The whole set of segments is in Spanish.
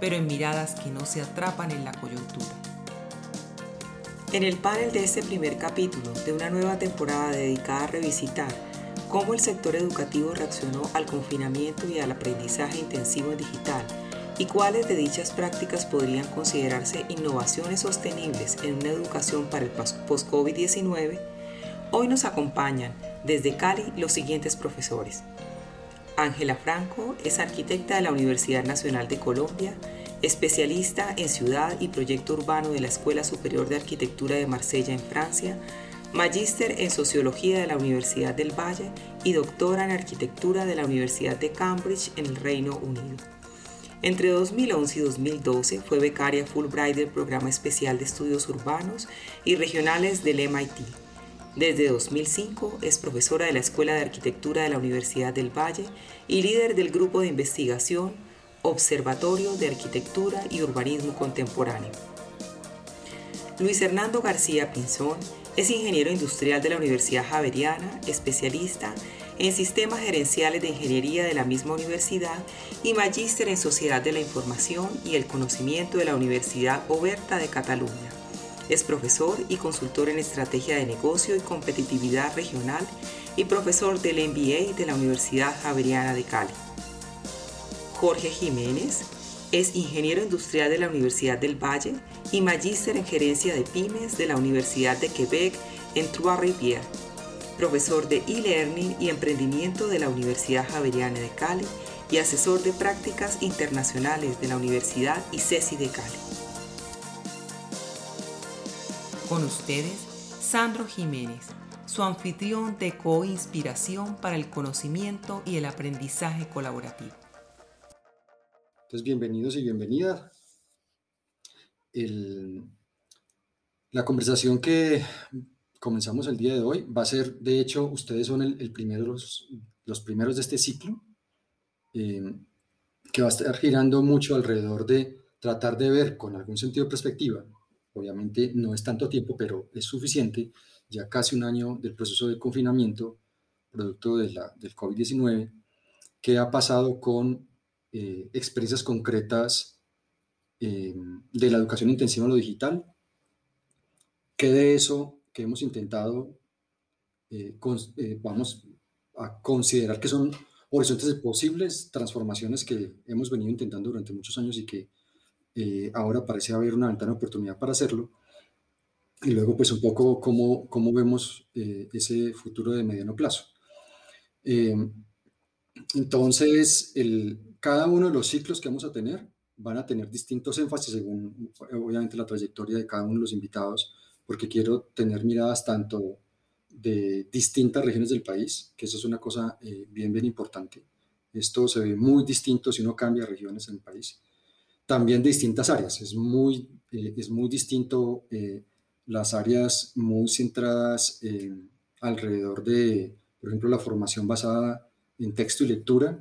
pero en miradas que no se atrapan en la coyuntura. En el panel de este primer capítulo de una nueva temporada dedicada a revisitar cómo el sector educativo reaccionó al confinamiento y al aprendizaje intensivo en digital y cuáles de dichas prácticas podrían considerarse innovaciones sostenibles en una educación para el post-COVID-19, hoy nos acompañan desde Cali los siguientes profesores. Ángela Franco es arquitecta de la Universidad Nacional de Colombia, especialista en ciudad y proyecto urbano de la Escuela Superior de Arquitectura de Marsella en Francia, magíster en Sociología de la Universidad del Valle y doctora en Arquitectura de la Universidad de Cambridge en el Reino Unido. Entre 2011 y 2012 fue becaria Fulbright del Programa Especial de Estudios Urbanos y Regionales del MIT. Desde 2005 es profesora de la Escuela de Arquitectura de la Universidad del Valle y líder del grupo de investigación Observatorio de Arquitectura y Urbanismo Contemporáneo. Luis Hernando García Pinzón es ingeniero industrial de la Universidad Javeriana, especialista en sistemas gerenciales de ingeniería de la misma universidad y magíster en Sociedad de la Información y el Conocimiento de la Universidad Oberta de Cataluña. Es profesor y consultor en estrategia de negocio y competitividad regional y profesor del MBA de la Universidad Javeriana de Cali. Jorge Jiménez es ingeniero industrial de la Universidad del Valle y magíster en gerencia de pymes de la Universidad de Quebec en Trois-Rivières, profesor de e-learning y emprendimiento de la Universidad Javeriana de Cali y asesor de prácticas internacionales de la Universidad ICESI de Cali. Con ustedes, Sandro Jiménez, su anfitrión de co-inspiración para el conocimiento y el aprendizaje colaborativo. Entonces, bienvenidos y bienvenidas. la conversación que comenzamos el día de hoy va a ser, de hecho, ustedes son el, primero, los, los, primeros de este ciclo, eh, que va a estar girando mucho alrededor de tratar de ver con algún sentido de perspectiva. Obviamente no es tanto tiempo, pero es suficiente, ya casi un año del proceso de confinamiento, producto de la, del COVID-19, qué ha pasado con eh, experiencias concretas eh, de la educación intensiva en lo digital, que de eso que hemos intentado, eh, vamos a considerar que son horizontes de posibles transformaciones que hemos venido intentando durante muchos años y que ahora parece haber una ventana de oportunidad para hacerlo. Y luego, pues un poco cómo, cómo vemos ese futuro de mediano plazo. entonces, el, cada uno de los ciclos que vamos a tener van a tener distintos énfasis según, obviamente, la trayectoria de cada uno de los invitados, porque quiero tener miradas tanto de distintas regiones del país, que eso es una cosa eh, bien, bien importante. Esto se ve muy distinto si uno cambia regiones en el país. También de distintas áreas. Es muy, eh, es muy distinto eh, las áreas muy centradas alrededor de, por ejemplo, la formación basada en texto y lectura,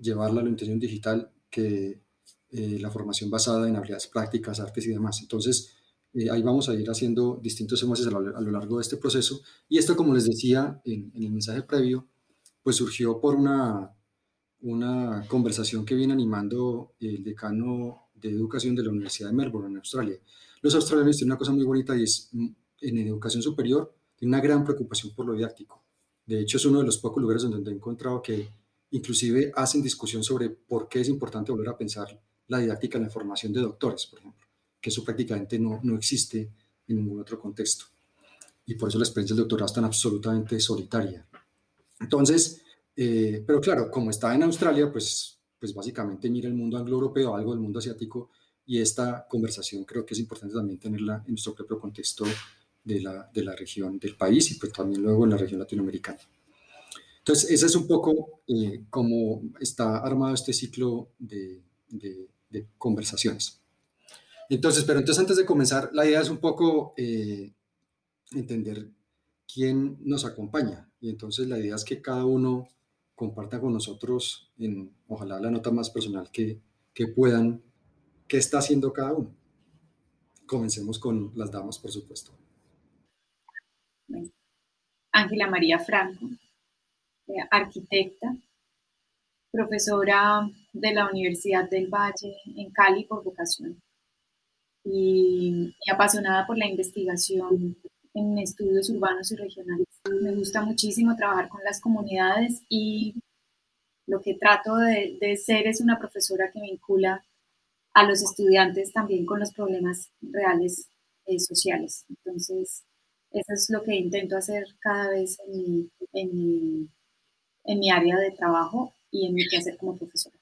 llevarla a la intención digital que eh, la formación basada en habilidades prácticas, artes y demás. Entonces, ahí vamos a ir haciendo distintos énfasis a lo, largo de este proceso. Y esto, como les decía en, el mensaje previo, pues surgió por una, una conversación que viene animando el decano de educación de la Universidad de Melbourne, en Australia. Los australianos tienen una cosa muy bonita y es, mm, en educación superior, una gran preocupación por lo didáctico. De hecho, es uno de los pocos lugares donde he encontrado que Inclusive hacen discusión sobre por qué es importante volver a pensar la didáctica en la formación de doctores, por ejemplo, que eso prácticamente no, no existe en ningún otro contexto. Y por eso la experiencia del doctorado es tan absolutamente solitaria. Entonces, eh, pero claro, como está en Australia, pues, pues básicamente mira el mundo anglo-europeo, algo del mundo asiático, y esta conversación creo que es importante también tenerla en nuestro propio contexto de la, de la región del país y pues también luego en la región latinoamericana. Entonces, ese es un poco eh, cómo está armado este ciclo de, conversaciones. Entonces, pero entonces antes de comenzar, la idea es un poco eh, entender quién nos acompaña. Y entonces la idea es que cada uno comparta con nosotros, en, ojalá la nota más personal que, que puedan, qué está haciendo cada uno. Comencemos con las damas, por supuesto. Ángela María Franco, eh, arquitecta, profesora de la Universidad del Valle en Cali por vocación y, apasionada por la investigación en estudios urbanos y regionales. Me gusta muchísimo trabajar con las comunidades y lo que trato de, ser es una profesora que vincula a los estudiantes también con los problemas reales eh, sociales. Entonces, eso es lo que intento hacer cada vez en mi, en mi, en mi área de trabajo y en mi quehacer como profesora.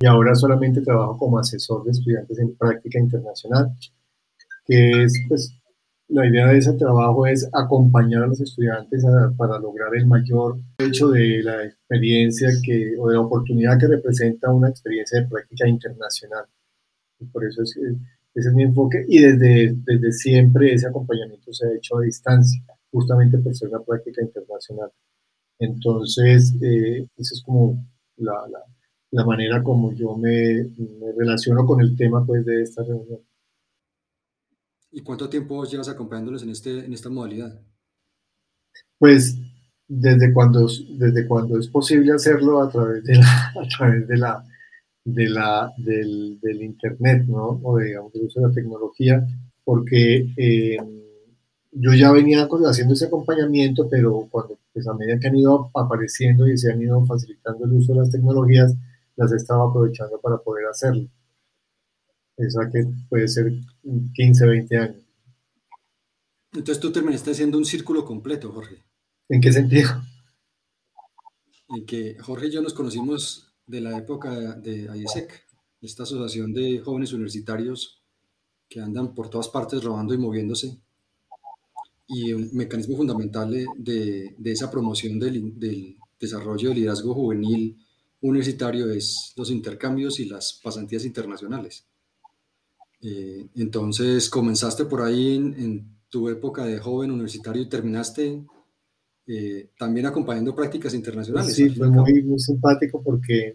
Y ahora solamente trabajo como asesor de estudiantes en práctica internacional, que es, pues, la idea de ese trabajo es acompañar a los estudiantes para lograr el mayor hecho de la experiencia que, o de la oportunidad que representa una experiencia de práctica internacional. Y por eso es, ese es mi enfoque y desde, desde siempre ese acompañamiento se ha hecho a distancia, justamente por ser una práctica internacional. Entonces, eh, esa es como la, la la manera como yo me, relaciono con el tema pues, de esta reunión. ¿Y cuánto tiempo llevas acompañándolos en, este, en esta modalidad? Pues desde cuando, desde cuando es posible hacerlo a través de la, a través de la, de la, del, Internet, ¿no? O digamos, del uso de la tecnología, porque eh, yo ya venía haciendo ese acompañamiento, pero cuando, pues a medida que han ido apareciendo y se han ido facilitando el uso de las tecnologías, las estaba aprovechando para poder hacerlo. Esa que puede ser 15, 20 años. Entonces tú terminaste haciendo un círculo completo, Jorge. ¿En qué sentido? En que Jorge y yo nos conocimos de la época de IESEC, esta asociación de jóvenes universitarios que andan por todas partes robando y moviéndose. Y un mecanismo fundamental de, de esa promoción del, del desarrollo del liderazgo juvenil universitario es los intercambios y las pasantías internacionales. Eh, entonces, comenzaste por ahí en, tu época de joven universitario y terminaste eh, también acompañando prácticas internacionales. Sí, fue muy, muy simpático porque,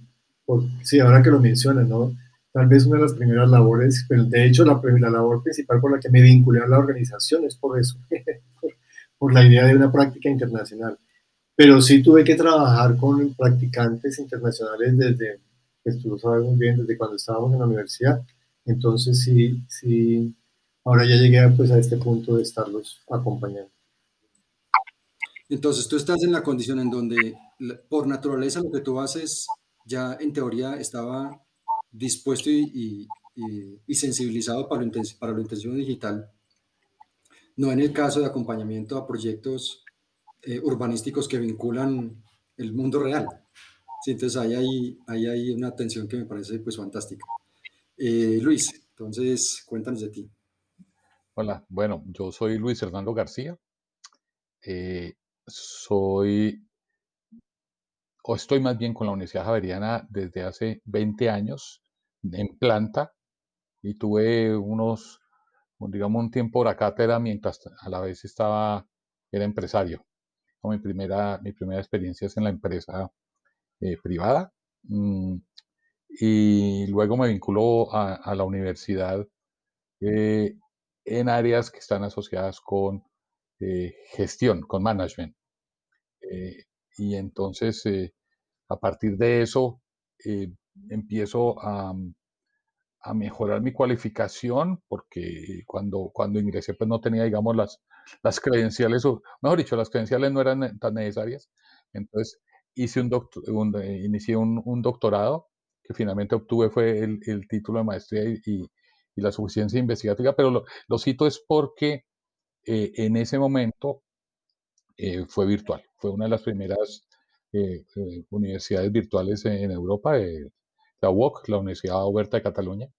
sí, ahora que lo mencionas, ¿no? Tal vez una de las primeras labores, pero de hecho la, la labor principal por la que me vinculé a la organización es por eso, por la idea de una práctica internacional pero sí tuve que trabajar con practicantes internacionales desde, pues tú lo sabes muy bien, desde cuando estábamos en la universidad. Entonces sí, sí, ahora ya llegué pues, a este punto de estarlos acompañando. Entonces tú estás en la condición en donde por naturaleza lo que tú haces ya en teoría estaba dispuesto y, sensibilizado para lo, para lo intensivo digital, no en el caso de acompañamiento a proyectos eh, urbanísticos que vinculan el mundo real. Sí, entonces ahí hay, ahí hay una tensión que me parece pues fantástica. Eh, Luis, entonces cuéntanos de ti. Hola, bueno, yo soy Luis Hernando García. Eh, soy, o estoy más bien con la Universidad Javeriana desde hace 20 años en planta y tuve unos, digamos, un tiempo de cátedra mientras a la vez estaba, era empresario mi primera, mi primera experiencia es en la empresa eh, privada. Mm, y luego me vinculó a, la universidad eh, en áreas que están asociadas con eh, gestión, con management. y entonces, a partir de eso, empiezo a, a mejorar mi cualificación, porque cuando, cuando ingresé pues no tenía, digamos, las, las credenciales, o mejor dicho, las credenciales no eran tan necesarias. Entonces hice un, doctor, eh, inicié un, doctorado que finalmente obtuve fue el, el título de maestría y, y, la suficiencia investigativa, pero lo, lo cito es porque eh, en ese momento eh, fue virtual, fue una de las primeras universidades virtuales en, Europa, la UOC, la Universidad Oberta de Cataluña.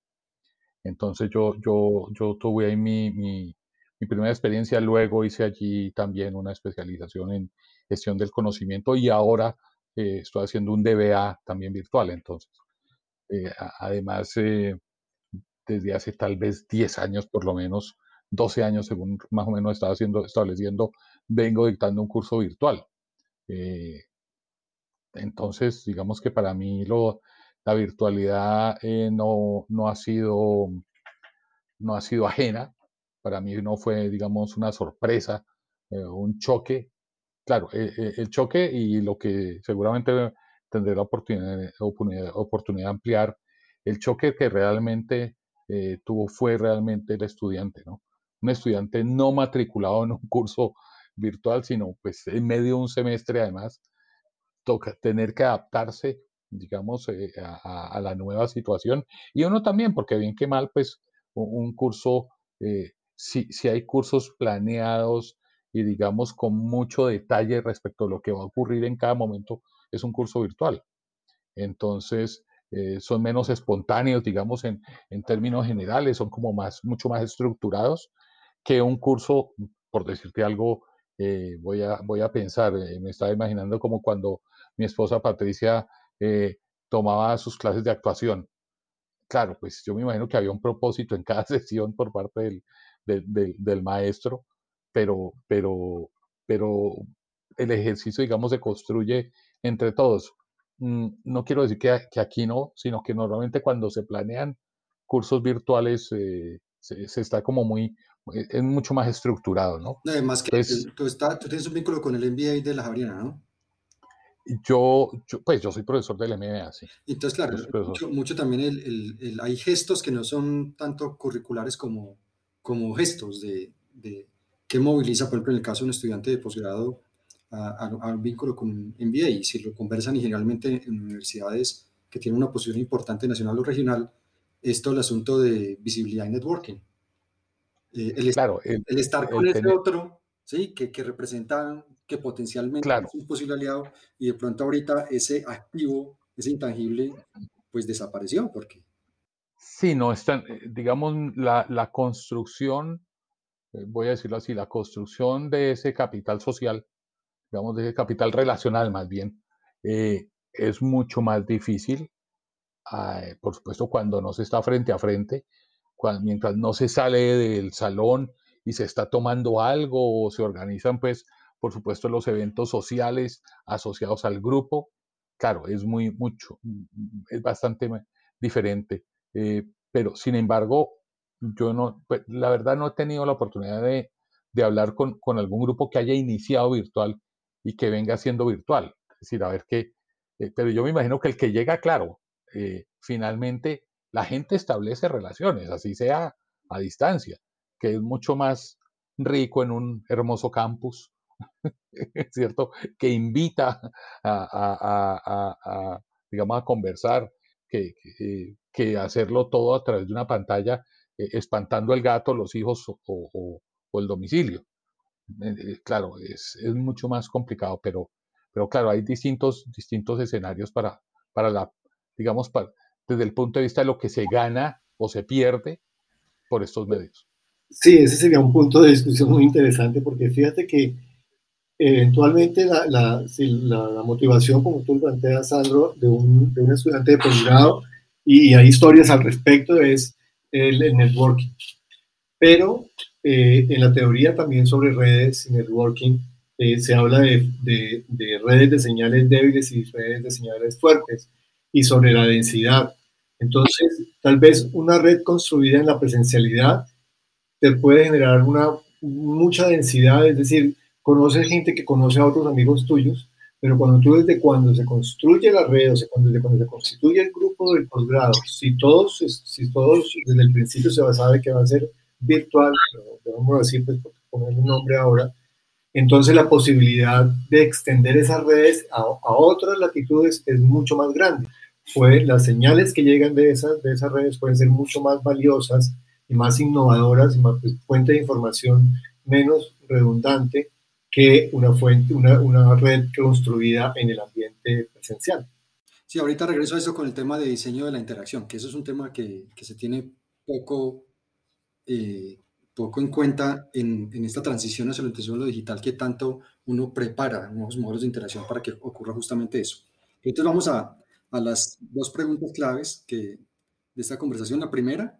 Entonces yo, yo, yo tuve ahí mi, mi, mi, primera experiencia, luego hice allí también una especialización en gestión del conocimiento y ahora eh, estoy haciendo un DBA también virtual. Entonces, eh, además, eh, desde hace tal vez 10 años, por lo menos 12 años, según más o menos estaba haciendo, estableciendo, vengo dictando un curso virtual. Eh, entonces, digamos que para mí lo, la virtualidad no, no, ha sido, no ha sido ajena. Para mí no fue, digamos, una sorpresa, un choque. Claro, el choque y lo que seguramente tendré la oportunidad, oportunidad, oportunidad de ampliar, el choque que realmente tuvo fue realmente el estudiante, ¿no? Un estudiante no matriculado en un curso virtual, sino pues en medio de un semestre además, toca tener que adaptarse, digamos, eh, a, la nueva situación. Y uno también, porque bien que mal, pues un, curso, eh, si, si, hay cursos planeados y digamos con mucho detalle respecto a lo que va a ocurrir en cada momento, es un curso virtual. Entonces, eh, son menos espontáneos, digamos, en, en, términos generales, son como más, mucho más estructurados que un curso, por decirte algo, eh, voy, a, voy a pensar, eh, me estaba imaginando como cuando mi esposa Patricia eh, tomaba sus clases de actuación. Claro, pues yo me imagino que había un propósito en cada sesión por parte del, del, maestro, pero, pero, pero el ejercicio, digamos, se construye entre todos. Mm, no quiero decir que, que aquí no, sino que normalmente cuando se planean cursos virtuales se, se, está como muy, es mucho más estructurado, ¿no? Además que tú, tú, tienes un vínculo con el MBA de la Javeriana, ¿no? Yo, pues yo soy profesor del MBA, sí. Entonces, claro, mucho, también el, el, hay gestos que no son tanto curriculares como, como gestos de, de, que moviliza, por ejemplo, en el caso de un estudiante de posgrado a, un vínculo con un MBA. Y si lo conversan y generalmente en universidades que tienen una posición importante nacional o regional, esto el asunto de visibilidad y networking. Eh, el, claro, el, estar con ese otro, ¿sí? que, que representa que potencialmente es un posible aliado y de pronto ahorita ese activo, ese intangible, pues desapareció. porque Sí, no, están, eh, digamos, la, la construcción, eh, voy a decirlo así, la construcción de ese capital social, digamos, de capital relacional más bien, es mucho más difícil, ah, por supuesto, cuando no se está frente a frente, mientras no se sale del salón y se está tomando algo o se organizan, pues, por supuesto, los eventos sociales asociados al grupo, claro, es muy, mucho, es bastante diferente. Eh, pero, sin embargo, yo no, pues, la verdad no he tenido la oportunidad de, de hablar con, con, algún grupo que haya iniciado virtual y que venga siendo virtual. Es decir, a ver qué, eh, pero yo me imagino que el que llega, claro, eh, finalmente la gente establece relaciones, así sea a distancia, que es mucho más rico en un hermoso campus, ¿cierto? Que invita a, digamos, a conversar, que, que, hacerlo todo a través de una pantalla, eh, espantando al gato, los hijos o, el domicilio. Eh, eh, claro, es, es, mucho más complicado, pero, pero claro, hay distintos, distintos escenarios para, para la, digamos, para, desde el punto de vista de lo que se gana o se pierde por estos medios. Sí, ese sería un punto de discusión muy interesante porque fíjate que eventualmente la, la, la, motivación, como tú planteas, Sandro, de un, de un estudiante de posgrado, y hay historias al respecto, es el, networking. Pero eh, en la teoría también sobre redes y networking eh, se habla de, de, de, redes de señales débiles y redes de señales fuertes y sobre la densidad. Entonces, tal vez una red construida en la presencialidad te puede generar una mucha densidad, es decir, conoces gente que conoce a otros amigos tuyos, pero cuando tú desde cuando se construye la red, o sea, cuando, desde cuando se constituye el grupo del posgrado, si todos, si todos desde el principio se va a que va a ser virtual, a decir, pues poner un nombre ahora, entonces la posibilidad de extender esas redes a, a otras latitudes es mucho más grande pues las señales que llegan de esas, de esas redes pueden ser mucho más valiosas y más innovadoras y más pues, fuente de información menos redundante que una, fuente, una, una, red construida en el ambiente presencial. Sí, ahorita regreso a eso con el tema de diseño de la interacción, que eso es un tema que, que se tiene poco, eh, poco en cuenta en, en, esta transición hacia la intención lo digital, que tanto uno prepara nuevos modelos de interacción para que ocurra justamente eso. Entonces vamos a, a las dos preguntas claves que, de esta conversación. La primera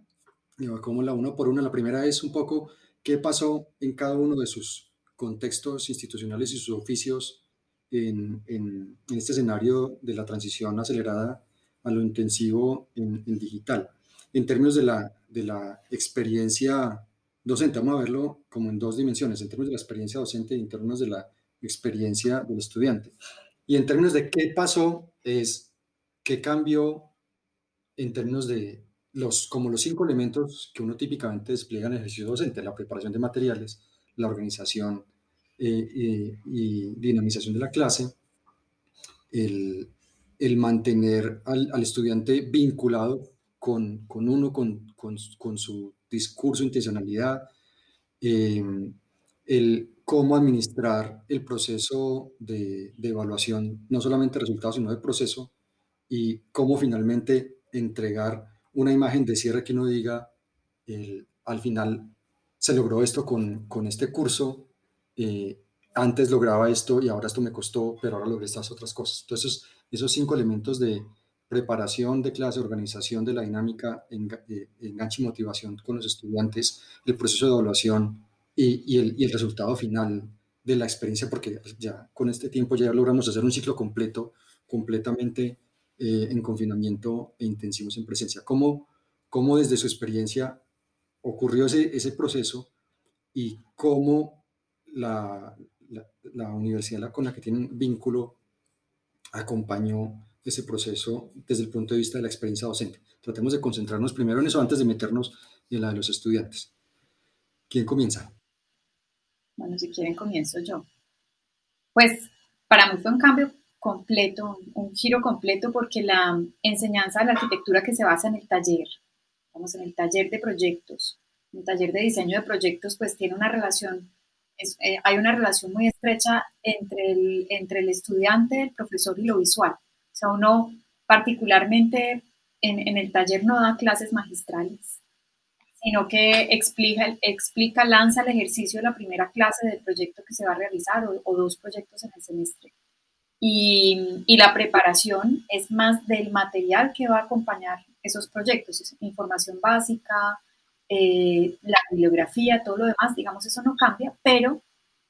como la uno por una. La primera es un poco qué pasó en cada uno de sus contextos institucionales y sus oficios en, en, este escenario de la transición acelerada a lo intensivo en, digital. En términos de la, de la experiencia docente, vamos a verlo como en dos dimensiones, en términos de la experiencia docente y en términos de la experiencia del estudiante. Y en términos de qué pasó, es qué cambió en términos de los, como los cinco elementos que uno típicamente despliega en el ejercicio docente, la preparación de materiales, la organización eh, eh, y dinamización de la clase, el, el mantener al, al, estudiante vinculado con, con uno, con, con, con, su discurso, intencionalidad, eh, el cómo administrar el proceso de, de, evaluación, no solamente de resultados, sino de proceso, y cómo finalmente entregar una imagen de cierre que uno diga, el, al final se logró esto con, con este curso, eh, antes lograba esto y ahora esto me costó, pero ahora logré estas otras cosas. Entonces, esos cinco elementos de preparación de clase, organización de la dinámica, eh, enganche y motivación con los estudiantes, el proceso de evaluación y, el, resultado final de la experiencia, porque ya con este tiempo ya logramos hacer un ciclo completo, completamente eh, en confinamiento e intensivos en presencia. ¿Cómo, cómo desde su experiencia ocurrió ese, ese proceso y cómo la, la, la universidad con la que tienen vínculo acompañó ese proceso desde el punto de vista de la experiencia docente. Tratemos de concentrarnos primero en eso antes de meternos en la de los estudiantes. ¿Quién comienza? Bueno, si quieren comienzo yo. Pues para mí fue un cambio completo, un giro completo porque la enseñanza de la arquitectura que se basa en el taller, vamos, en el taller de proyectos, el taller de diseño de proyectos, pues tiene una relación, eh, hay una relación muy estrecha entre el, entre el estudiante, el profesor y lo visual. O sea, uno particularmente en, en el taller no da clases magistrales, sino que explica, explica, lanza el ejercicio de la primera clase del proyecto que se va a realizar o, dos proyectos en el semestre. Y, y, la preparación es más del material que va a acompañar esos proyectos, es información básica, eh, la bibliografía, todo lo demás, digamos, eso no cambia, pero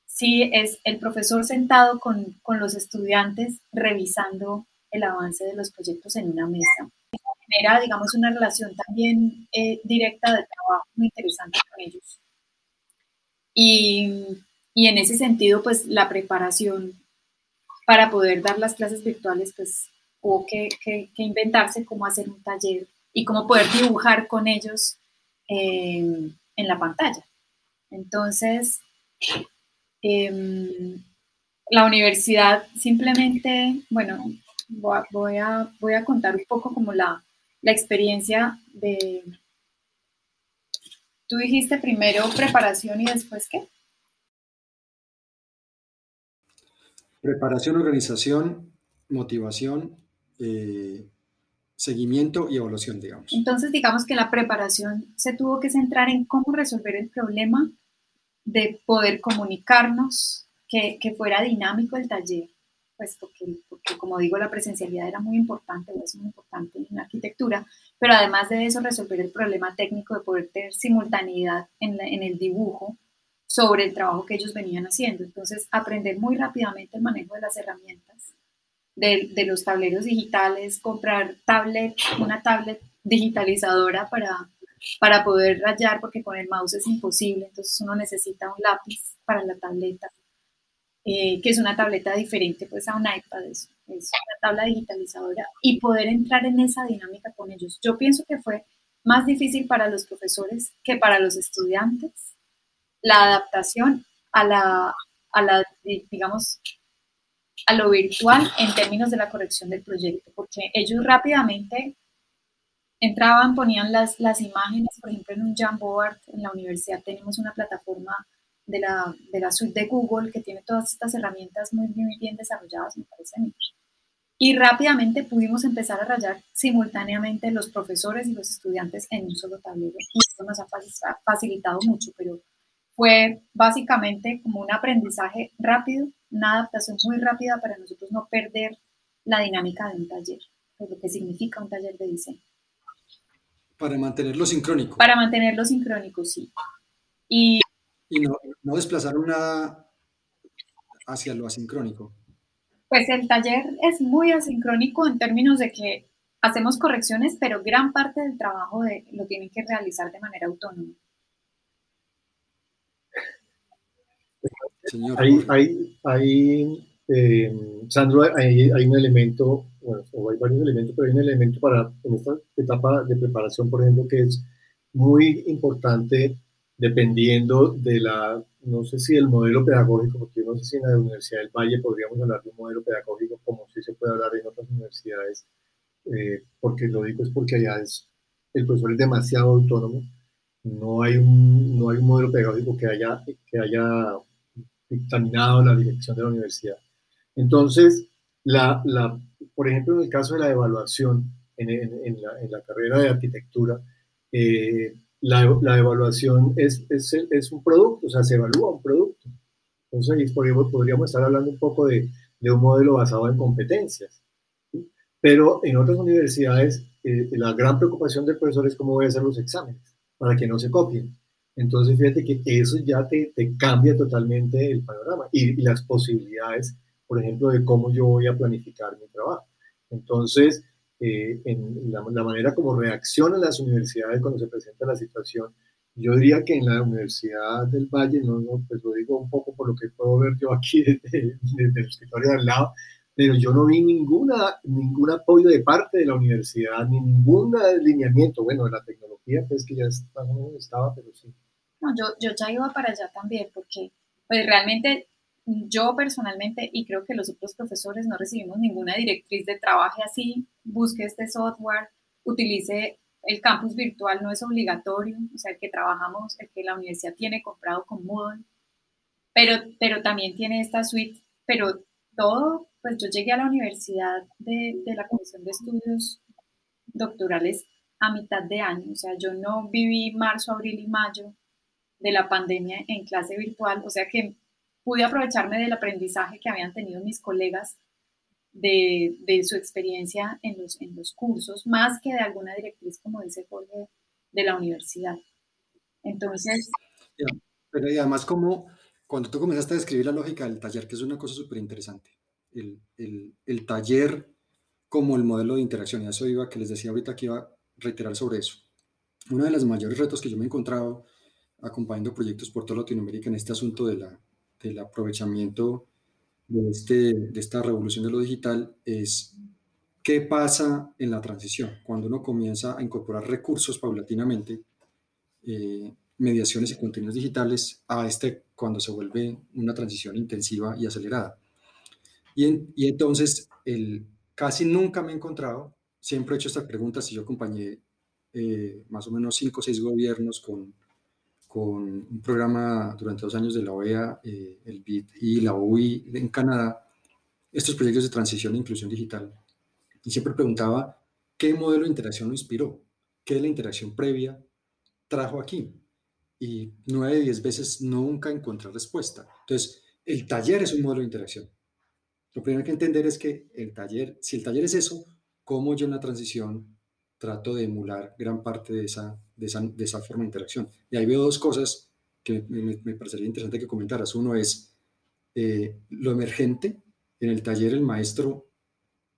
sí es el profesor sentado con, con los estudiantes revisando el avance de los proyectos en una mesa. Genera, digamos, una relación también eh, directa de trabajo muy interesante con ellos. Y, y en ese sentido, pues la preparación para poder dar las clases virtuales, pues hubo que, que, inventarse cómo hacer un taller y cómo poder dibujar con ellos eh, en la pantalla. Entonces, eh, la universidad simplemente, bueno, voy a, voy a, contar un poco como la, la experiencia de... Tú dijiste primero preparación y después qué? Preparación, organización, motivación, eh, seguimiento y evaluación, digamos. Entonces, digamos que la preparación se tuvo que centrar en cómo resolver el problema de poder comunicarnos, que, que fuera dinámico el taller, pues porque, como digo, la presencialidad era muy importante, es muy importante en la arquitectura, pero además de eso, resolver el problema técnico de poder tener simultaneidad en, el dibujo sobre el trabajo que ellos venían haciendo. Entonces, aprender muy rápidamente el manejo de las herramientas, de, de los tableros digitales, comprar tablet, una tablet digitalizadora para, para poder rayar, porque con el mouse es imposible, entonces uno necesita un lápiz para la tableta, eh, que es una tableta diferente pues a un iPad, es, es una tabla digitalizadora, y poder entrar en esa dinámica con ellos. Yo pienso que fue más difícil para los profesores que para los estudiantes, la adaptación a la, a la, digamos, a lo virtual en términos de la corrección del proyecto, porque ellos rápidamente entraban, ponían las, las imágenes, por ejemplo, en un Jamboard, en la universidad tenemos una plataforma de la, de la suite de Google que tiene todas estas herramientas muy, muy bien desarrolladas, me parece a mí. Y rápidamente pudimos empezar a rayar simultáneamente los profesores y los estudiantes en un solo tablero. Y esto nos ha facilitado mucho, pero fue básicamente como un aprendizaje rápido, una adaptación muy rápida para nosotros no perder la dinámica de un taller, lo que significa un taller de diseño. Para mantenerlo sincrónico. Para mantenerlo sincrónico, sí. Y, y no, no desplazaron nada hacia lo asincrónico. Pues el taller es muy asincrónico en términos de que hacemos correcciones, pero gran parte del trabajo de, lo tienen que realizar de manera autónoma. Señor. Hay, hay, hay eh, Sandro, hay, hay, un elemento, bueno, o hay varios elementos, pero hay un elemento para en esta etapa de preparación, por ejemplo, que es muy importante dependiendo de la, no sé si el modelo pedagógico, porque yo no sé si en la Universidad del Valle podríamos hablar de un modelo pedagógico como si se puede hablar en otras universidades, eh, porque lo digo es porque allá es, el profesor es demasiado autónomo, no hay un, no hay un modelo pedagógico que haya, que haya dictaminado la dirección de la universidad. Entonces, la, la, por ejemplo, en el caso de la evaluación en, en la, carrera de arquitectura, eh, la, la, evaluación es, es, es, un producto, o sea, se evalúa un producto. Entonces, podríamos, estar hablando un poco de, de un modelo basado en competencias. Pero en otras universidades, eh, la gran preocupación del profesor es cómo voy a hacer los exámenes, para que no se copien. Entonces, fíjate que eso ya te, te cambia totalmente el panorama y las posibilidades, por ejemplo, de cómo yo voy a planificar mi trabajo. Entonces, eh, en la, manera como reaccionan las universidades cuando se presenta la situación. Yo diría que en la Universidad del Valle, no, no pues lo digo un poco por lo que puedo ver yo aquí desde, el escritorio de al lado, pero yo no vi ninguna, ningún apoyo de parte de la universidad, ningún alineamiento. Bueno, de la tecnología, pues que ya estaba, pero sí. No, yo, yo ya iba para allá también, porque pues realmente yo personalmente, y creo que los otros profesores no recibimos ninguna directriz de trabaje así, busque este software, utilice el campus virtual, no es obligatorio, o sea, el que trabajamos, el que la universidad tiene comprado con Moodle, pero, pero también tiene esta suite, pero todo, pues yo llegué a la universidad de, de la Comisión de Estudios Doctorales a mitad de año, o sea, yo no viví marzo, abril y mayo de la pandemia en clase virtual, o sea que pude aprovecharme del aprendizaje que habían tenido mis colegas de, de, su experiencia en los, en los cursos, más que de alguna directriz, como dice Jorge, de la universidad. Entonces... Pero y además, como cuando tú comenzaste a describir la lógica del taller, que es una cosa súper interesante, el, el, el, taller como el modelo de interacción, y eso iba, que les decía ahorita que iba a reiterar sobre eso. Uno de los mayores retos que yo me he encontrado acompañando proyectos por toda Latinoamérica en este asunto de la, del aprovechamiento de, este, de esta revolución de lo digital es qué pasa en la transición, cuando uno comienza a incorporar recursos paulatinamente, eh, mediaciones y contenidos digitales, a este cuando se vuelve una transición intensiva y acelerada. Y, entonces, el, casi nunca me he encontrado, siempre he hecho estas preguntas y yo acompañé eh, más o menos cinco o seis gobiernos con con un programa durante dos años de la OEA, eh, el BID y la OUI en Canadá, estos proyectos de transición e inclusión digital. Y siempre preguntaba qué modelo de interacción lo inspiró, qué de la interacción previa trajo aquí. Y nueve de diez veces nunca encontré respuesta. Entonces, el taller es un modelo de interacción. Lo primero que entender es que el taller, si el taller es eso, ¿cómo yo en la transición trato de emular gran parte de esa, de esa, de esa forma de interacción. Y ahí veo dos cosas que me, me parecería interesante que comentaras. Uno es eh, lo emergente. En el taller el maestro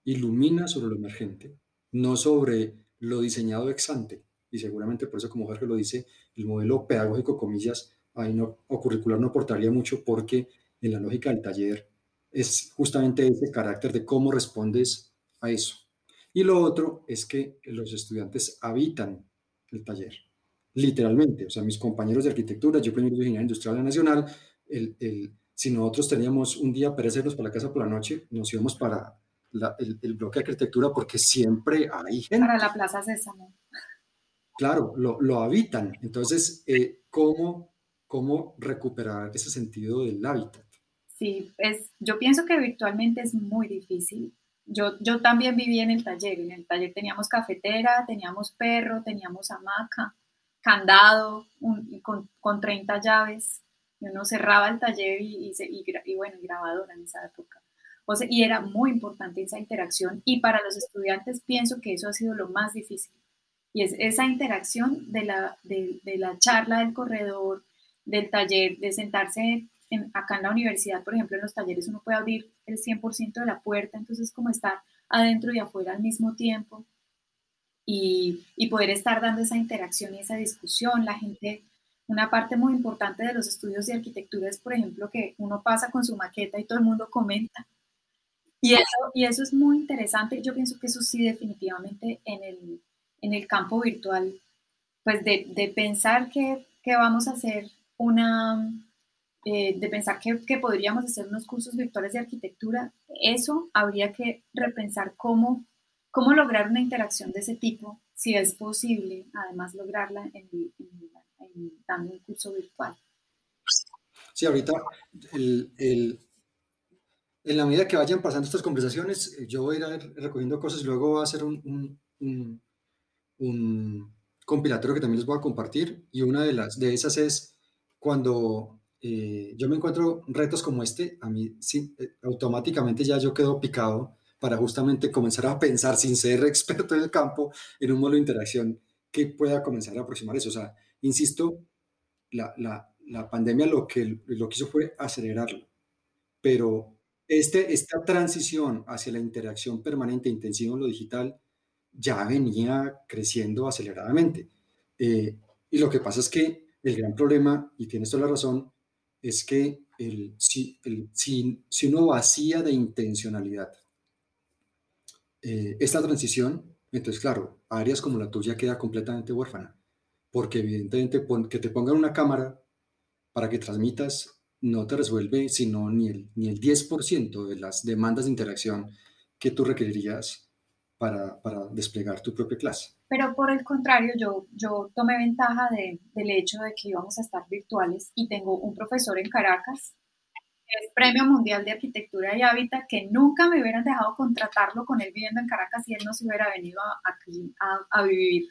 ilumina sobre lo emergente, no sobre lo diseñado ex ante. Y seguramente por eso, como Jorge lo dice, el modelo pedagógico, comillas, ahí no, o curricular no aportaría mucho porque en la lógica del taller es justamente ese carácter de cómo respondes a eso. Y lo otro es que los estudiantes habitan el taller, literalmente. O sea, mis compañeros de arquitectura, yo primero de Ingeniería Industrial de la Nacional, el, el, si nosotros teníamos un día para hacernos para la casa por la noche, nos íbamos para la, el, el, bloque de arquitectura porque siempre hay gente. Para la Plaza Sésamo. Claro, lo, lo habitan. Entonces, eh, ¿cómo, ¿cómo recuperar ese sentido del hábitat? Sí, es, yo pienso que virtualmente es muy difícil yo, yo también viví en el taller. En el taller teníamos cafetera, teníamos perro, teníamos hamaca, candado, con, con 30 llaves. Y uno cerraba el taller y, bueno, grabadora en esa época. Y era muy importante esa interacción. Y para los estudiantes pienso que eso ha sido lo más difícil. Y es esa interacción de la, de, la charla del corredor, del taller, de sentarse acá en la universidad, por ejemplo, en los talleres uno puede abrir el 100% de la puerta, entonces como estar adentro y afuera al mismo tiempo y, y, poder estar dando esa interacción y esa discusión. La gente, una parte muy importante de los estudios de arquitectura es, por ejemplo, que uno pasa con su maqueta y todo el mundo comenta. Y eso, y eso es muy interesante. Yo pienso que eso sí definitivamente en el, en el campo virtual, pues de, de pensar que, que, vamos a hacer una, eh, de pensar que, que, podríamos hacer unos cursos virtuales de arquitectura, eso habría que repensar cómo, cómo lograr una interacción de ese tipo, si es posible, además lograrla en, dando un curso virtual. Sí, ahorita el, el, en la medida que vayan pasando estas conversaciones, yo voy a ir recogiendo cosas y luego voy a hacer un, un un compilatorio que también les voy a compartir y una de, las, de esas es cuando eh, yo me encuentro retos como este, a mí sí, eh, automáticamente ya yo quedo picado para justamente comenzar a pensar sin ser experto en el campo en un modo de interacción que pueda comenzar a aproximar eso. O sea, insisto, la, la, la pandemia lo que, lo que hizo fue acelerarlo, pero este, esta transición hacia la interacción permanente intensiva en lo digital ya venía creciendo aceleradamente. Eh, y lo que pasa es que el gran problema, y tienes toda la razón, es que el, si, el, si, si, uno vacía de intencionalidad eh, esta transición, entonces claro, áreas como la tuya queda completamente huérfana, porque evidentemente que te pongan una cámara para que transmitas no te resuelve sino ni el, ni el 10% de las demandas de interacción que tú requerirías para, para, desplegar tu propia clase. Pero por el contrario, yo, yo tomé ventaja de, del hecho de que íbamos a estar virtuales y tengo un profesor en Caracas, es Premio Mundial de Arquitectura y Hábitat, que nunca me hubieran dejado contratarlo con él viviendo en Caracas si él no se hubiera venido aquí a, a vivir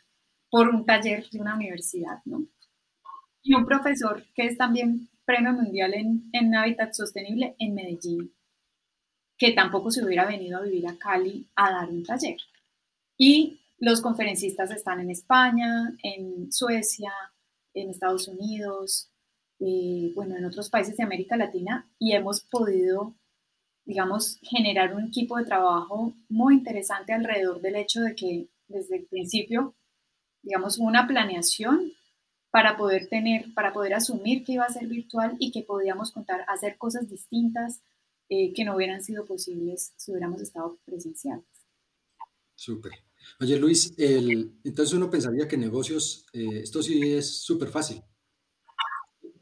por un taller de una universidad, ¿no? Y un profesor que es también Premio Mundial en, en Hábitat Sostenible en Medellín que tampoco se hubiera venido a vivir a Cali a dar un taller. Y los conferencistas están en España, en Suecia, en Estados Unidos, eh, bueno, en otros países de América Latina y hemos podido, digamos, generar un equipo de trabajo muy interesante alrededor del hecho de que desde el principio, digamos, una planeación para poder tener, para poder asumir que iba a ser virtual y que podíamos contar, hacer cosas distintas, eh, que no hubieran sido posibles si hubiéramos estado presenciales. Súper. Oye, Luis, el, entonces uno pensaría que negocios, eh, esto sí es súper fácil.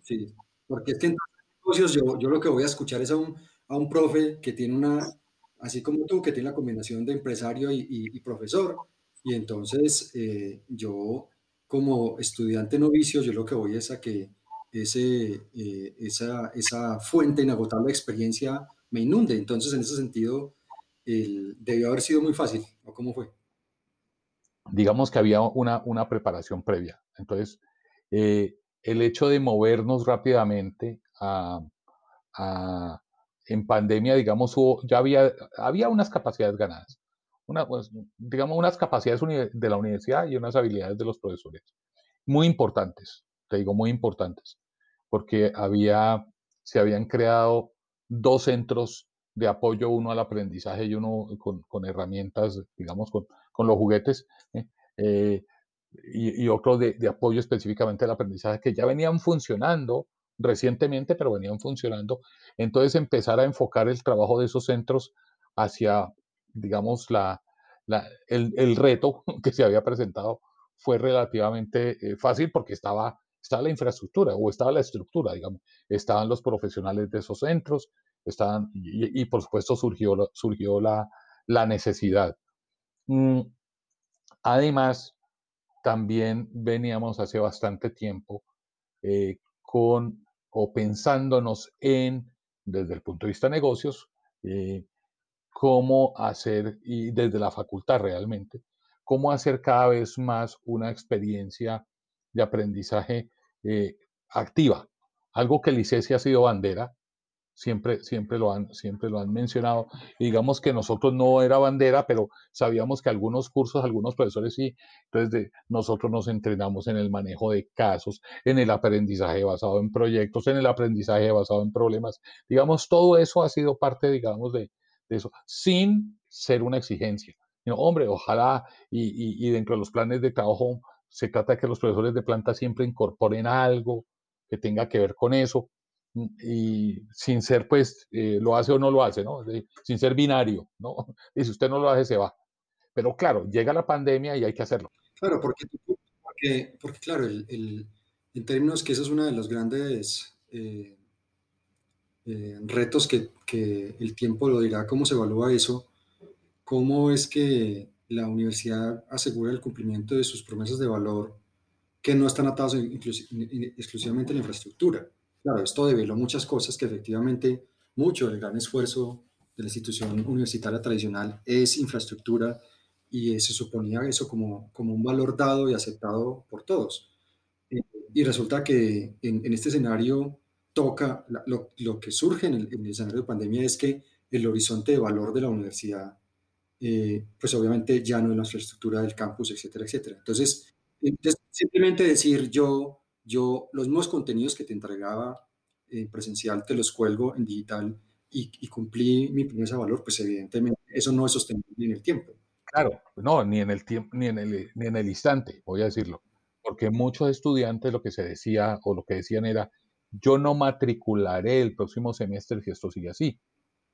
Sí, porque es que en negocios yo, yo, lo que voy a escuchar es a un, a un profe que tiene una, así como tú, que tiene la combinación de empresario y, y, profesor, y entonces eh, yo como estudiante novicio, yo lo que voy es a que ese, esa, esa fuente inagotable de experiencia me inunde. Entonces, en ese sentido, debió haber sido muy fácil, ¿o cómo fue? Digamos que había una, una preparación previa. Entonces, eh, el hecho de movernos rápidamente a, en pandemia, digamos, ya había, había unas capacidades ganadas. Una, pues, digamos, unas capacidades de la universidad y unas habilidades de los profesores. Muy importantes, te digo, muy importantes, porque había, se habían creado dos centros de apoyo, uno al aprendizaje y uno con, herramientas, digamos, con, los juguetes, ¿eh? Eh, y, otro de, apoyo específicamente al aprendizaje, que ya venían funcionando recientemente, pero venían funcionando. Entonces, empezar a enfocar el trabajo de esos centros hacia, digamos, la, el, reto que se había presentado fue relativamente eh, fácil porque estaba estaba la infraestructura o estaba la estructura, digamos, estaban los profesionales de esos centros, estaban, y, por supuesto surgió, surgió la, la necesidad. Mm, además, también veníamos hace bastante tiempo eh, con o pensándonos en, desde el punto de vista de negocios, eh, cómo hacer, y desde la facultad realmente, cómo hacer cada vez más una experiencia de aprendizaje eh, activa. Algo que el ICESI ha sido bandera siempre, siempre, lo han, siempre lo han mencionado. digamos que nosotros no era bandera, pero sabíamos que algunos cursos, algunos profesores sí. Entonces, nosotros nos entrenamos en el manejo de casos, en el aprendizaje basado en proyectos, en el aprendizaje basado en problemas. Digamos, todo eso ha sido parte, digamos, de, eso, sin ser una exigencia. hombre, ojalá y, y dentro de los planes de trabajo se trata de que los profesores de planta siempre incorporen algo que tenga que ver con eso y sin ser, pues, eh, lo hace o no lo hace, ¿no? Sin ser binario, ¿no? Y si usted no lo hace, se va. Pero claro, llega la pandemia y hay que hacerlo. Claro, porque, porque, claro, el, en términos que ese es uno de los grandes eh, eh, retos que, que, el tiempo lo dirá, cómo se evalúa eso, cómo es que la universidad asegura el cumplimiento de sus promesas de valor que no están atados exclusivamente a la infraestructura Claro, esto develó muchas cosas que efectivamente mucho del gran esfuerzo de la institución universitaria tradicional es infraestructura y se suponía eso como, como un valor dado y aceptado por todos. Eh, y resulta que en, este escenario toca, lo que surge en el, escenario de pandemia es que el horizonte de valor de la universidad, eh, pues obviamente ya no es la infraestructura del campus, etcétera, etcétera. Entonces, entonces simplemente decir yo yo los mismos contenidos que te entregaba en presencial te los cuelgo en digital y, cumplí mi promesa de valor, pues evidentemente eso no es sostenible en el tiempo. Claro, no, ni en el tiempo, ni en el, ni en el instante, voy a decirlo. Porque muchos estudiantes lo que se decía o lo que decían era, yo no matricularé el próximo semestre si esto sigue así.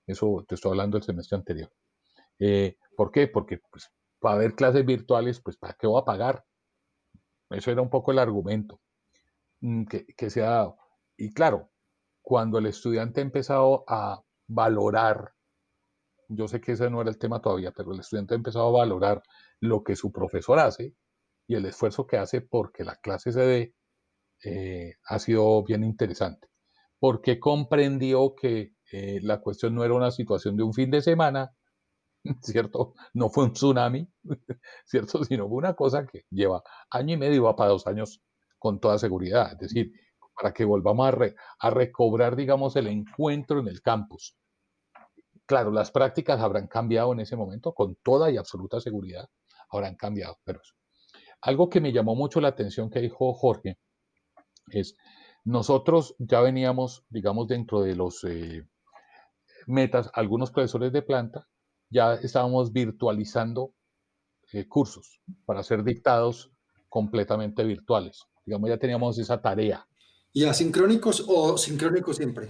Eso te estoy hablando del semestre anterior. Eh, ¿Por qué? Porque pues, para haber clases virtuales, pues ¿para qué voy a pagar? Eso era un poco el argumento. Mm, que, se ha dado. Y claro, cuando el estudiante ha empezado a valorar, yo sé que ese no era el tema todavía, pero el estudiante ha empezado a valorar lo que su profesor hace y el esfuerzo que hace porque la clase se dé, eh, ha sido bien interesante. Porque comprendió que eh, la cuestión no era una situación de un fin de semana, ¿cierto? No fue un tsunami, ¿cierto? Sino fue una cosa que lleva año y medio, va para dos años con toda seguridad. Es decir, para que volvamos a, recobrar, digamos, el encuentro en el campus. Claro, las prácticas habrán cambiado en ese momento, con toda y absoluta seguridad, habrán cambiado. Pero algo que me llamó mucho la atención que dijo Jorge es, nosotros ya veníamos, digamos, dentro de los eh, metas, algunos profesores de planta, ya estábamos virtualizando eh, cursos para ser dictados completamente virtuales. Digamos, ya teníamos esa tarea. ¿Y asincrónicos o sincrónicos siempre?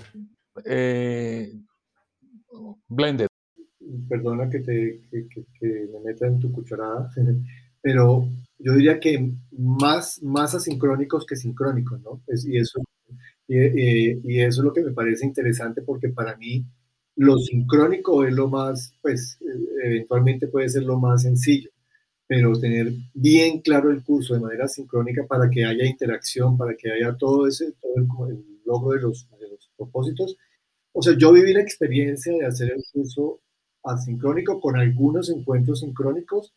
Eh, blended. Perdona que, te, que, me meta en tu cucharada, pero yo diría que más, más asincrónicos que sincrónicos, ¿no? y, eso, y, y, eso es lo que me parece interesante porque para mí lo sincrónico es lo más, pues, eh, eventualmente puede ser lo más sencillo pero tener bien claro el curso de manera sincrónica para que haya interacción, para que haya todo ese, todo el, logro de los, de los propósitos. O sea, yo viví la experiencia de hacer el curso asincrónico con algunos encuentros sincrónicos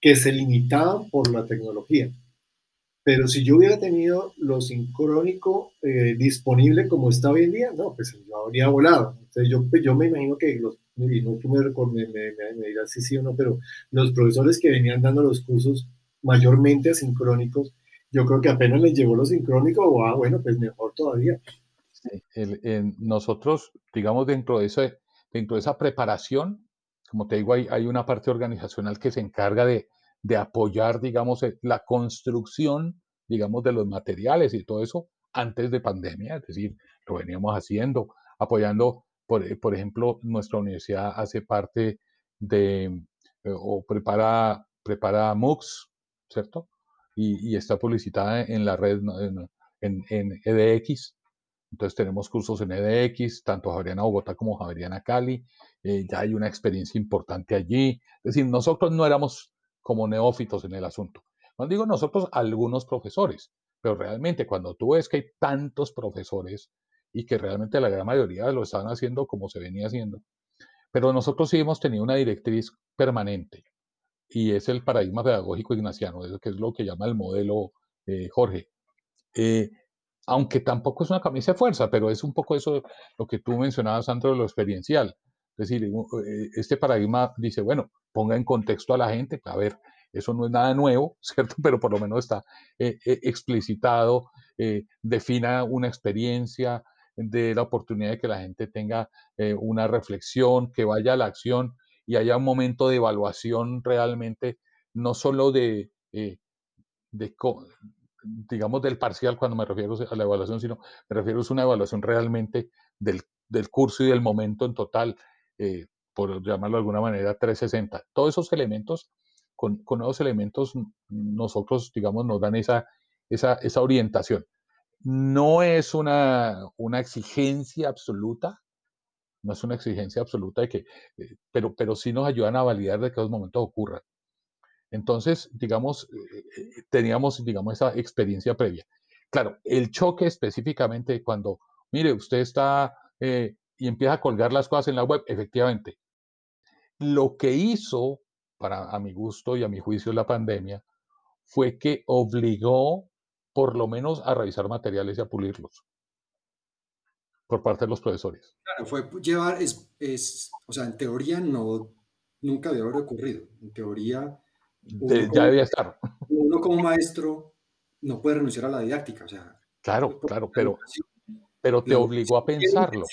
que se limitaban por la tecnología. Pero si yo hubiera tenido lo sincrónico eh, disponible como está hoy en día, no, pues yo habría volado. Entonces yo, yo me imagino que los y no tú me, me, dirás si sí o no, pero los profesores que venían dando los cursos mayormente asincrónicos, yo creo que apenas les llegó lo sincrónico, o ah, bueno, pues mejor todavía. nosotros, digamos, dentro de, ese, dentro de esa preparación, como te digo, hay, hay una parte organizacional que se encarga de, de apoyar, digamos, eh, la construcción, digamos, de los materiales y todo eso antes de pandemia, es decir, lo veníamos haciendo, apoyando eh, por, ejemplo, nuestra universidad hace parte de eh, o prepara, prepara MOOCs, ¿cierto? Y, está publicitada en la red, en, en, EDX. Entonces tenemos cursos en EDX, tanto Javeriana Bogotá como Javeriana Cali. Eh, ya hay una experiencia importante allí. Es decir, nosotros no éramos como neófitos en el asunto. No digo nosotros, algunos profesores, pero realmente cuando tú ves que hay tantos profesores y que realmente la gran mayoría lo estaban haciendo como se venía haciendo. Pero nosotros sí hemos tenido una directriz permanente y es el paradigma pedagógico ignaciano, que es lo que llama el modelo eh, Jorge. Eh, aunque tampoco es una camisa de fuerza, pero es un poco eso lo que tú mencionabas, Sandro, de lo experiencial. Es decir, eh, este paradigma dice, bueno, ponga en contexto a la gente, a ver, eso no es nada nuevo, ¿cierto? Pero por lo menos está eh, eh, explicitado, defina una experiencia, de la oportunidad de que la gente tenga una reflexión, que vaya a la acción y haya un momento de evaluación realmente, no solo de, de digamos, del parcial cuando me refiero a la evaluación, sino me refiero a una evaluación realmente del, del curso y del momento en total, eh, por llamarlo de alguna manera, 360. Todos esos elementos, con, con nuevos elementos, nosotros, digamos, nos dan esa, esa, esa orientación. No es una, una exigencia absoluta, no es una exigencia absoluta de que, eh, pero, pero sí nos ayudan a validar de que esos momentos ocurran. Entonces, digamos, eh, eh, teníamos, digamos, esa experiencia previa. Claro, el choque específicamente cuando, mire, usted está y empieza a colgar las cosas en la web, efectivamente. Lo que hizo, para a mi gusto y a mi juicio, la pandemia, fue que obligó por lo menos a revisar materiales y a pulirlos por parte de los profesores. Claro, fue llevar, es, es o sea, en teoría no, nunca había ocurrido. En teoría ya debía estar. Uno como maestro no puede renunciar a la didáctica, o sea. Claro, claro, pero, pero te obligó a pensarlo.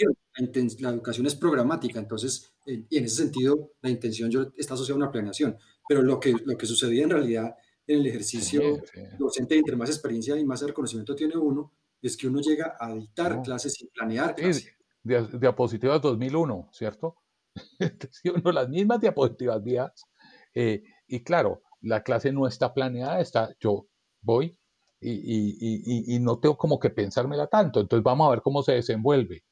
La, educación es programática, entonces, y en ese sentido, la intención yo, está asociada a una planeación, pero lo que, lo que sucedía en realidad en el ejercicio docente, entre más experiencia y más reconocimiento tiene uno, es que uno llega a dictar clases sin planear clases. diapositivas 2001, ¿cierto? uno, las mismas diapositivas viejas, eh, y claro, la clase no está planeada, está, yo voy y, no tengo como que pensármela tanto, entonces vamos a ver cómo se desenvuelve.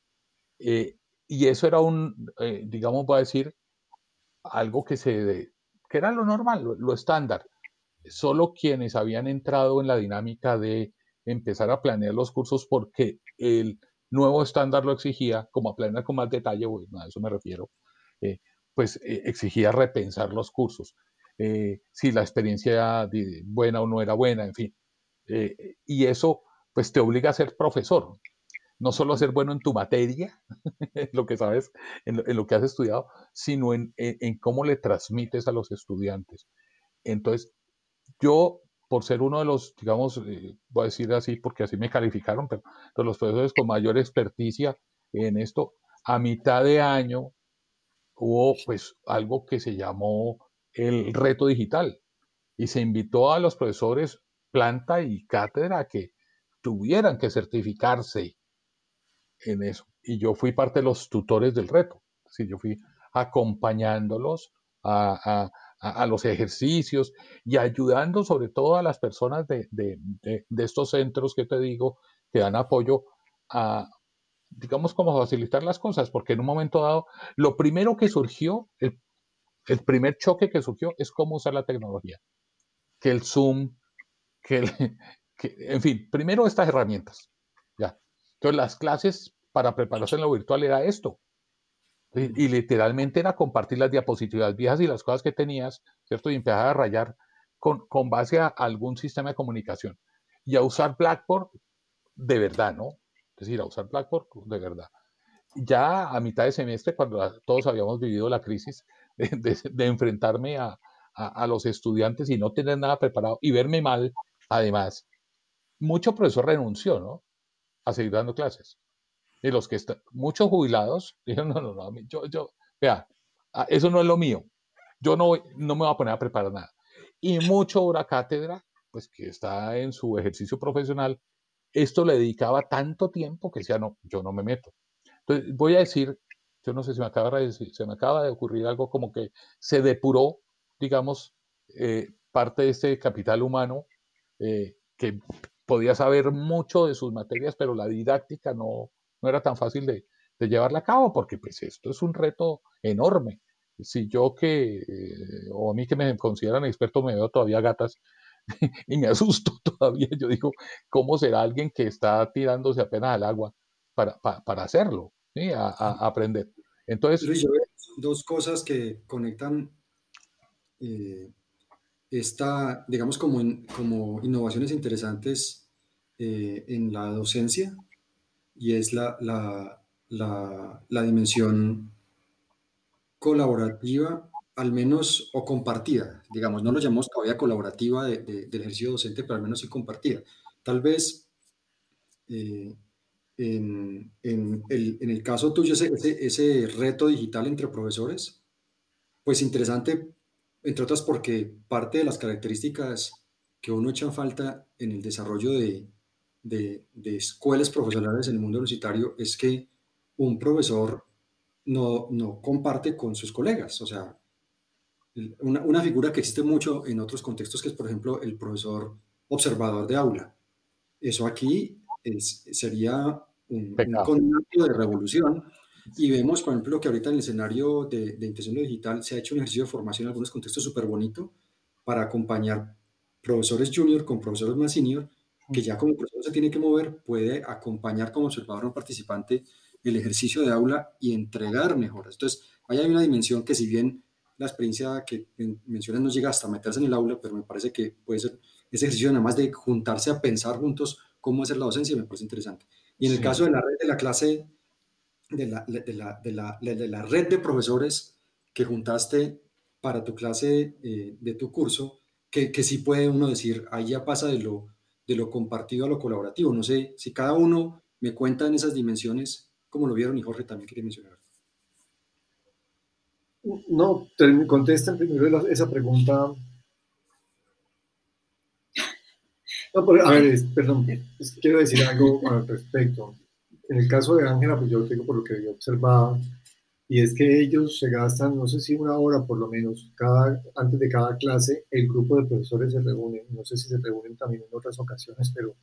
Eh, y eso era un, eh, digamos, voy a decir, algo que, se, que era lo normal, lo, estándar. Solo quienes habían entrado en la dinámica de empezar a planear los cursos porque el nuevo estándar lo exigía, como a planear con más detalle, a eso me refiero, eh, pues exigía repensar los cursos. Eh, si la experiencia buena o no era buena, en fin. Eh, y eso pues te obliga a ser profesor, no solo a ser bueno en tu materia, lo que sabes, en lo, que has estudiado, sino en, cómo le transmites a los estudiantes. Entonces, yo, por ser uno de los, digamos, eh, voy a decir así porque así me calificaron, pero de los profesores con mayor experticia en esto, a mitad de año hubo pues algo que se llamó el reto digital y se invitó a los profesores planta y cátedra que tuvieran que certificarse en eso. Y yo fui parte de los tutores del reto. Yo fui acompañándolos a, los ejercicios y ayudando sobre todo a las personas de, estos centros que te digo que dan apoyo a, digamos, como facilitar las cosas, porque en un momento dado, lo primero que surgió, el el primer choque que surgió es cómo usar la tecnología. Que el Zoom, que, el, en fin, primero estas herramientas. Ya. Entonces las clases para prepararse en lo virtual era esto. Y, literalmente era compartir las diapositivas viejas y las cosas que tenías, ¿cierto? Y empezar a rayar con, con base a algún sistema de comunicación. Y a usar Blackboard de verdad, ¿no? Es decir, a usar Blackboard de verdad. Ya a mitad de semestre, cuando todos habíamos vivido la crisis, de, enfrentarme a, los estudiantes y no tener nada preparado y verme mal, además, mucho profesor renunció, ¿no? A seguir dando clases. Y los que están, muchos jubilados, dijeron, no, no, no, yo, yo, vea, ah, eso no es lo mío. Yo no, no me voy a poner a preparar nada. Y mucho hora cátedra, pues que está en su ejercicio profesional, esto le dedicaba tanto tiempo que decía, no, yo no me meto. Entonces, voy a decir yo no sé si me acaba de, se me acaba de ocurrir algo como que se depuró, digamos, eh, parte de este capital humano eh, que podía saber mucho de sus materias, pero la didáctica no, no era tan fácil de, llevarla a cabo, porque pues esto es un reto enorme. Si yo que, eh, o a mí que me consideran experto, me veo todavía gatas y me asusto todavía, yo digo, ¿cómo será alguien que está tirándose apenas al agua para, para hacerlo? a, aprender. Entonces... dos cosas que conectan eh, esta, digamos, como, como innovaciones interesantes eh, en la docencia y es la, la, la, dimensión colaborativa, al menos, o compartida, digamos, no lo llamamos todavía colaborativa de, del ejercicio docente, pero al menos sí compartida. Tal vez eh, en, en, el, en, el, caso tuyo, ese, ese, reto digital entre profesores, pues interesante, entre otras porque parte de las características que uno echa falta en el desarrollo de, de, de, escuelas profesionales en el mundo universitario es que un profesor no, no comparte con sus colegas. O sea, una, una, figura que existe mucho en otros contextos, que es, por ejemplo, el profesor observador de aula. Eso aquí es, sería un, un de revolución. Y vemos, por ejemplo, que ahorita en el escenario de, de intención digital se ha hecho un ejercicio de formación en algunos contextos súper bonito para acompañar profesores junior con profesores más senior que ya como profesor se tiene que mover, puede acompañar como observador o participante el ejercicio de aula y entregar mejoras. Entonces, ahí hay una dimensión que si bien la experiencia que mencionas no llega hasta meterse en el aula, pero me parece que puede ser ese ejercicio nada más de juntarse a pensar juntos cómo hacer la docencia, me parece interesante. Y en el caso de la red de la clase, de la, de la, de la, de la red de profesores que juntaste para tu clase eh, de tu curso, que, que sí puede uno decir, ahí ya pasa de lo de lo compartido a lo colaborativo. No sé si cada uno me cuenta en esas dimensiones, como lo vieron y Jorge también quería mencionar. No, contesta primero esa pregunta. a ver, perdón, quiero decir algo al respecto. En el caso de Ángela, pues yo tengo por lo que yo observaba, y es que ellos se gastan, no sé si una hora por lo menos, cada, antes de cada clase, el grupo de profesores se reúne, no sé si se reúnen también en otras ocasiones, pero,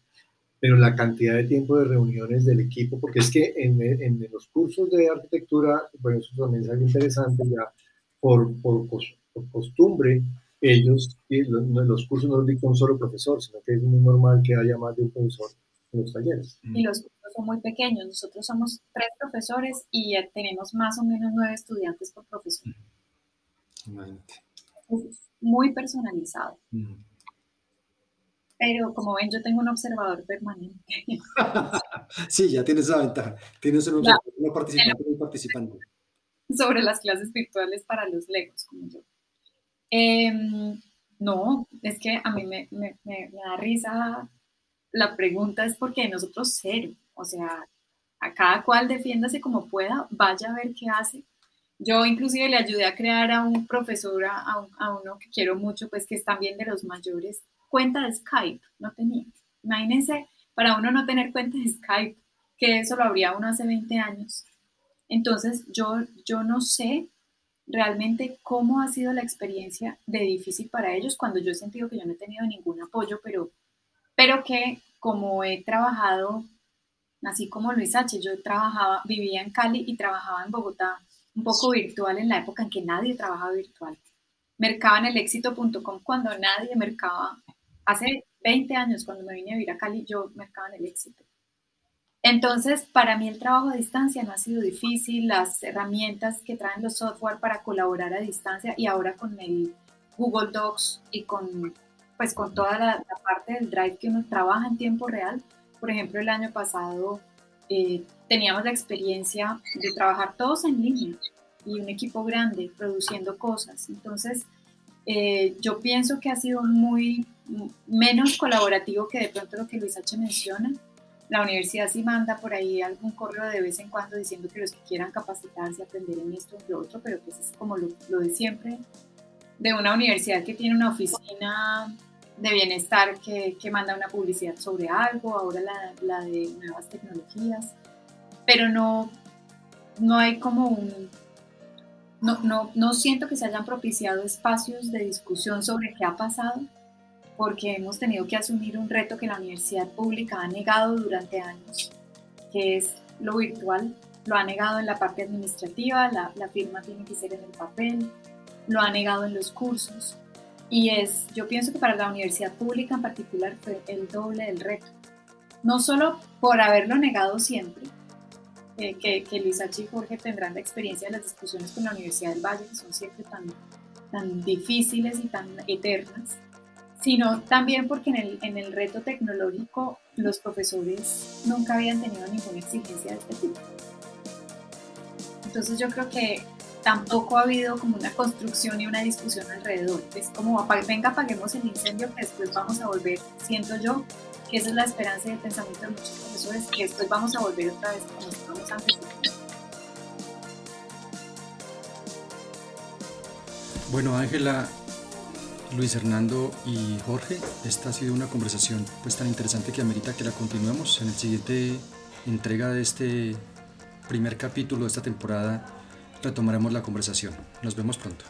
pero la cantidad de tiempo de reuniones del equipo, porque es que en, en los cursos de arquitectura, bueno, eso también es algo interesante, ya por, por, por costumbre, ellos, los, cursos no los dicta un solo profesor, sino que es muy normal que haya más de un profesor los talleres. Y los son muy pequeños. Nosotros somos tres profesores y tenemos más o menos nueve estudiantes por profesor. muy personalizado. Pero como ven, yo tengo un observador permanente. sí, ya tienes esa ventaja. Tienes un observador, participante, un participante. Sobre las clases virtuales para los legos, como yo. Em, no, es que a mí me, me, me, da risa la pregunta, es porque nosotros cero. O sea, a cada cual defiéndase como pueda, vaya a ver qué hace. Yo inclusive le ayudé a crear a un profesor, a, uno que quiero mucho, pues que es también de los mayores, cuenta de Skype, no tenía. Imagínense, para uno no tener cuenta de Skype, que eso lo habría uno hace 20 años. Entonces, yo, yo no sé realmente cómo ha sido la experiencia de difícil para ellos cuando yo he sentido que yo no he tenido ningún apoyo, pero, pero que como he trabajado así como Luis H. Yo trabajaba, vivía en Cali y trabajaba en Bogotá, un poco virtual en la época en que nadie trabajaba virtual. Mercaba en el éxito.com cuando nadie mercaba. Hace 20 años, cuando me vine a vivir a Cali, yo mercaba en el éxito. Entonces, para mí el trabajo a distancia no ha sido difícil, las herramientas que traen los software para colaborar a distancia y ahora con el Google Docs y con, pues, con toda la, parte del Drive que uno trabaja en tiempo real, por ejemplo, el año pasado eh, teníamos la experiencia de trabajar todos en línea y un equipo grande produciendo cosas. Entonces, eh, yo pienso que ha sido muy menos colaborativo que de pronto lo que Luis H. menciona. La universidad sí manda por ahí algún correo de vez en cuando diciendo que los que quieran capacitarse, aprender en esto y lo otro, pero pues es como lo, lo de siempre, de una universidad que tiene una oficina de bienestar que, que, manda una publicidad sobre algo, ahora la, la, de nuevas tecnologías, pero no, no hay como un... No, no, no siento que se hayan propiciado espacios de discusión sobre qué ha pasado, porque hemos tenido que asumir un reto que la universidad pública ha negado durante años, que es lo virtual. Lo ha negado en la parte administrativa, la, la firma tiene que ser en el papel, lo ha negado en los cursos, y es, yo pienso que para la universidad pública en particular fue el doble del reto. No solo por haberlo negado siempre, eh, que, que H. y Jorge tendrán la experiencia de las discusiones con la Universidad del Valle, que son siempre tan, tan difíciles y tan eternas, sino también porque en el, en el reto tecnológico los profesores nunca habían tenido ninguna exigencia de este tipo. Entonces yo creo que tampoco ha habido como una construcción y una discusión alrededor. Es como, venga, apaguemos el incendio que después vamos a volver, siento yo, que esa es la esperanza y el pensamiento de muchos profesores, que después vamos a volver otra vez como estábamos antes. Bueno, Ángela, Luis Hernando y Jorge, esta ha sido una conversación pues tan interesante que amerita que la continuemos en el siguiente entrega de este primer capítulo de esta temporada retomaremos la conversación. Nos vemos pronto.